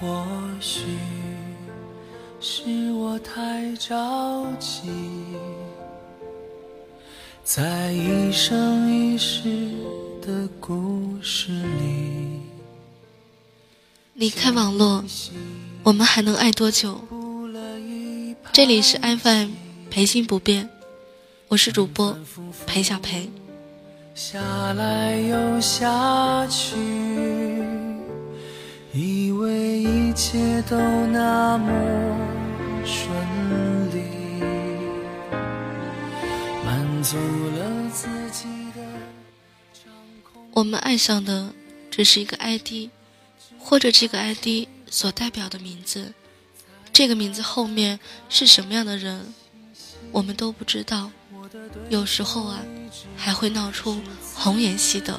或许是我太着急，在一生一世的故事里。离开网络，我们还能爱多久？这里是 FM 陪心不变，我是主播裴小培。下来又下去，切都那么顺利，我们爱上的只是一个 ID，或者这个 ID 所代表的名字。这个名字后面是什么样的人，我们都不知道。有时候啊，还会闹出红颜系的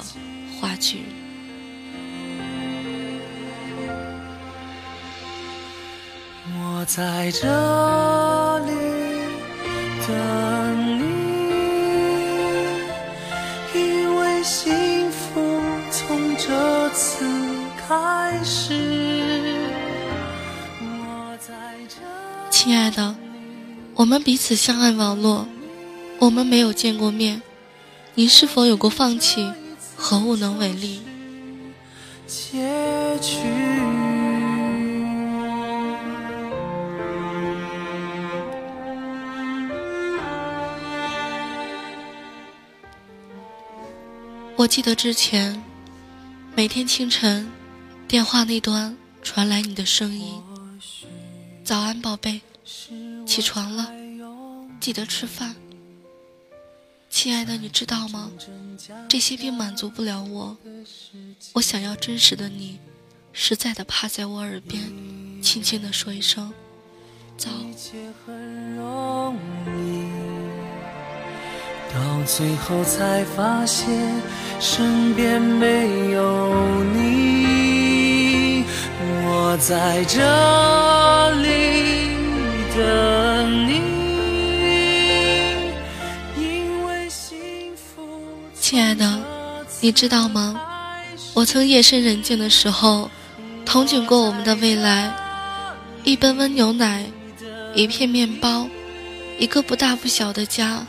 话剧。我在这里等你，因为幸福从这次开始。我在这亲爱的，我们彼此相爱网络，我们没有见过面，你是否有过放弃和无能为力？结局。我记得之前，每天清晨，电话那端传来你的声音：“早安，宝贝，起床了，记得吃饭。”亲爱的，你知道吗？这些并满足不了我，我想要真实的你，实在的趴在我耳边，轻轻的说一声“早”。到最后才发现身边没有你。我在这里等你，因为幸福。亲爱的，你知道吗？我曾夜深人静的时候，憧憬过我们的未来，一杯温牛奶，一片面包，一个不大不小的家。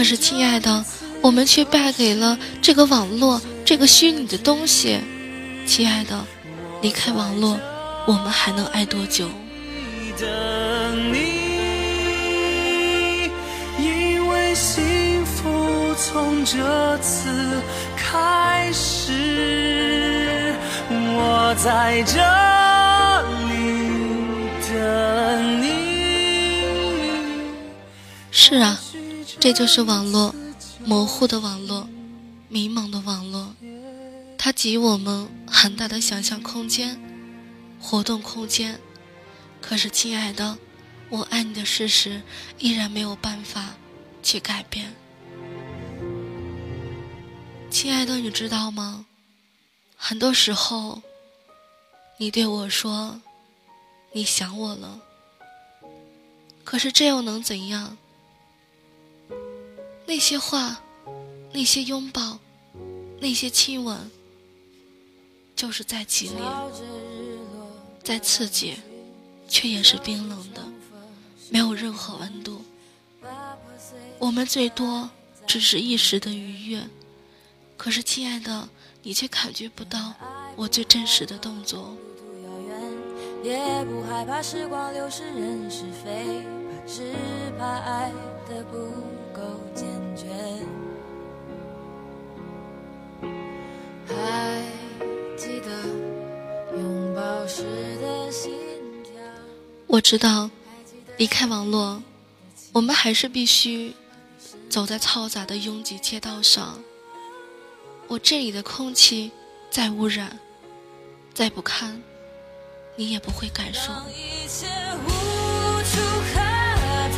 可是，亲爱的，我们却败给了这个网络，这个虚拟的东西。亲爱的，离开网络，我们还能爱多久？等你，因为幸福从这次开始，我在这里等你。是啊，这就是网络，模糊的网络，迷茫的网络，它给予我们很大的想象空间、活动空间。可是，亲爱的，我爱你的事实依然没有办法去改变。亲爱的，你知道吗？很多时候，你对我说你想我了，可是这又能怎样？那些话，那些拥抱，那些亲吻，就是再激烈、再刺激，却也是冰冷的，没有任何温度。我们最多只是一时的愉悦，可是亲爱的，你却感觉不到我最真实的动作。也不害怕时光流逝人是非，只怕爱的不我知道，离开网络，我们还是必须走在嘈杂的拥挤街道上。我这里的空气再污染，再不堪，你也不会感受。一切无处可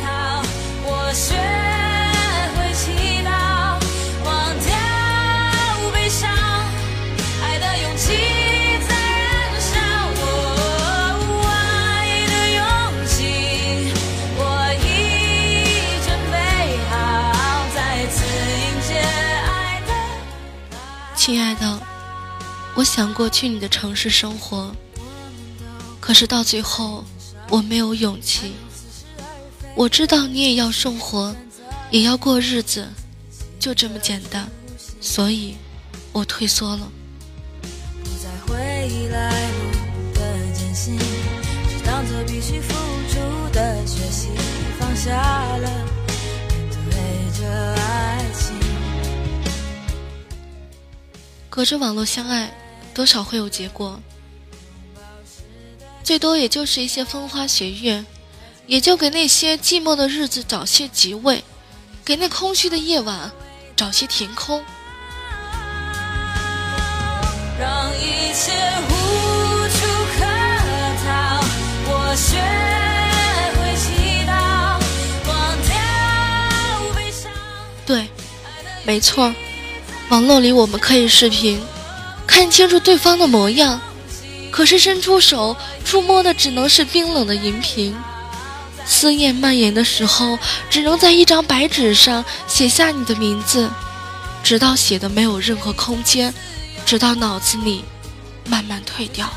逃，我学亲爱的，我想过去你的城市生活，可是到最后，我没有勇气。我知道你也要生活，也要过日子，就这么简单，所以，我退缩了。当作必须付出的学习，放下了，隔着网络相爱，多少会有结果，最多也就是一些风花雪月，也就给那些寂寞的日子找些吉味，给那空虚的夜晚找些填空。让一切无处可逃，我学会祈祷，忘掉悲伤。对，没错，网络里我们可以视频，看清楚对方的模样，可是伸出手触摸的只能是冰冷的荧屏。思念蔓延的时候，只能在一张白纸上写下你的名字，直到写的没有任何空间，直到脑子里慢慢退掉。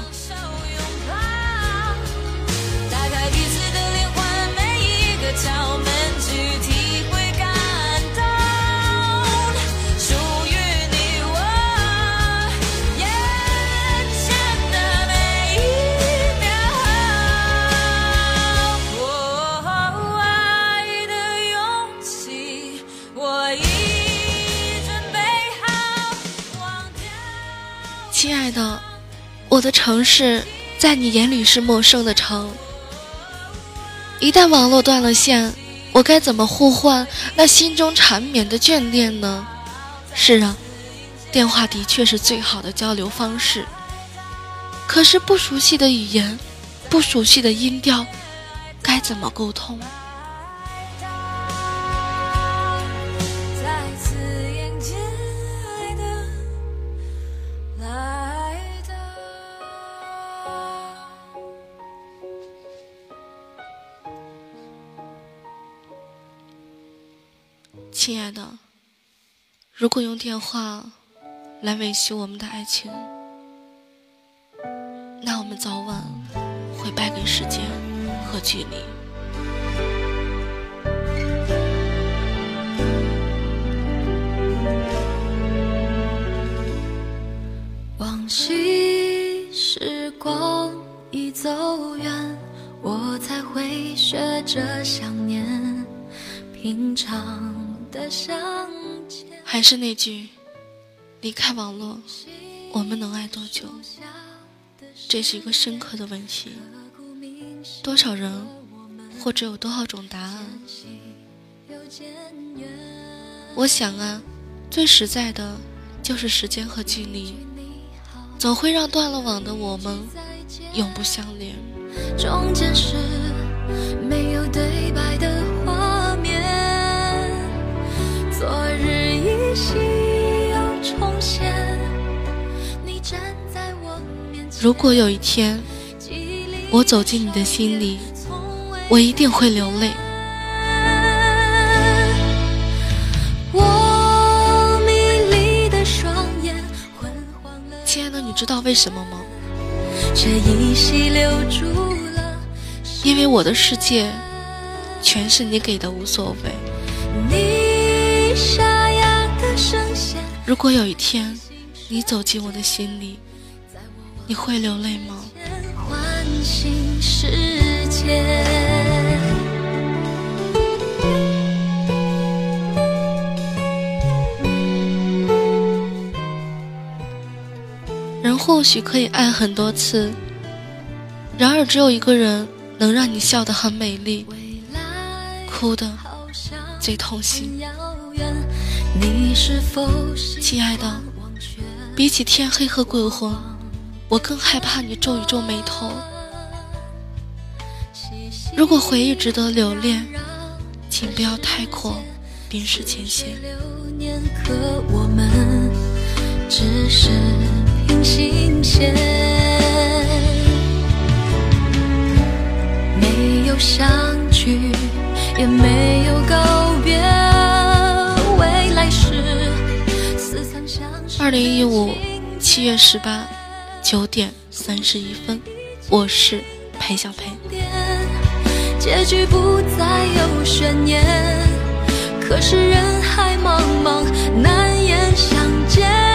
我的城市在你眼里是陌生的城。一旦网络断了线，我该怎么呼唤那心中缠绵的眷恋呢？是啊，电话的确是最好的交流方式。可是不熟悉的语言，不熟悉的音调，该怎么沟通？亲爱的，如果用电话来维系我们的爱情，那我们早晚会败给时间和距离。往昔时光已走远，我才会学着想念，平常。还是那句，离开网络，我们能爱多久？这是一个深刻的问题。多少人，或者有多少种答案？我想啊，最实在的，就是时间和距离，总会让断了网的我们永不相连。中间是没有对白的昨日依稀又重现。你站在我面前，如果有一天我走进你的心里，我一定会流泪。我迷离的双眼，昏黄了，亲爱的，你知道为什么吗？因为我的世界全是你给的无所谓。你。如果有一天你走进我的心里，你会流泪吗？唤醒世界。人或许可以爱很多次，然而只有一个人能让你笑得很美丽，哭的最痛心。亲爱的，比起天黑和鬼魂，我更害怕你皱一皱眉头。如果回忆值得留恋，请不要太过冰释前嫌。可我们只是平行线，没有相聚，也没有告别，二零一五七月十八九点三十一分，我是裴小裴。结局不再有悬念，可是人海茫茫，难言相见。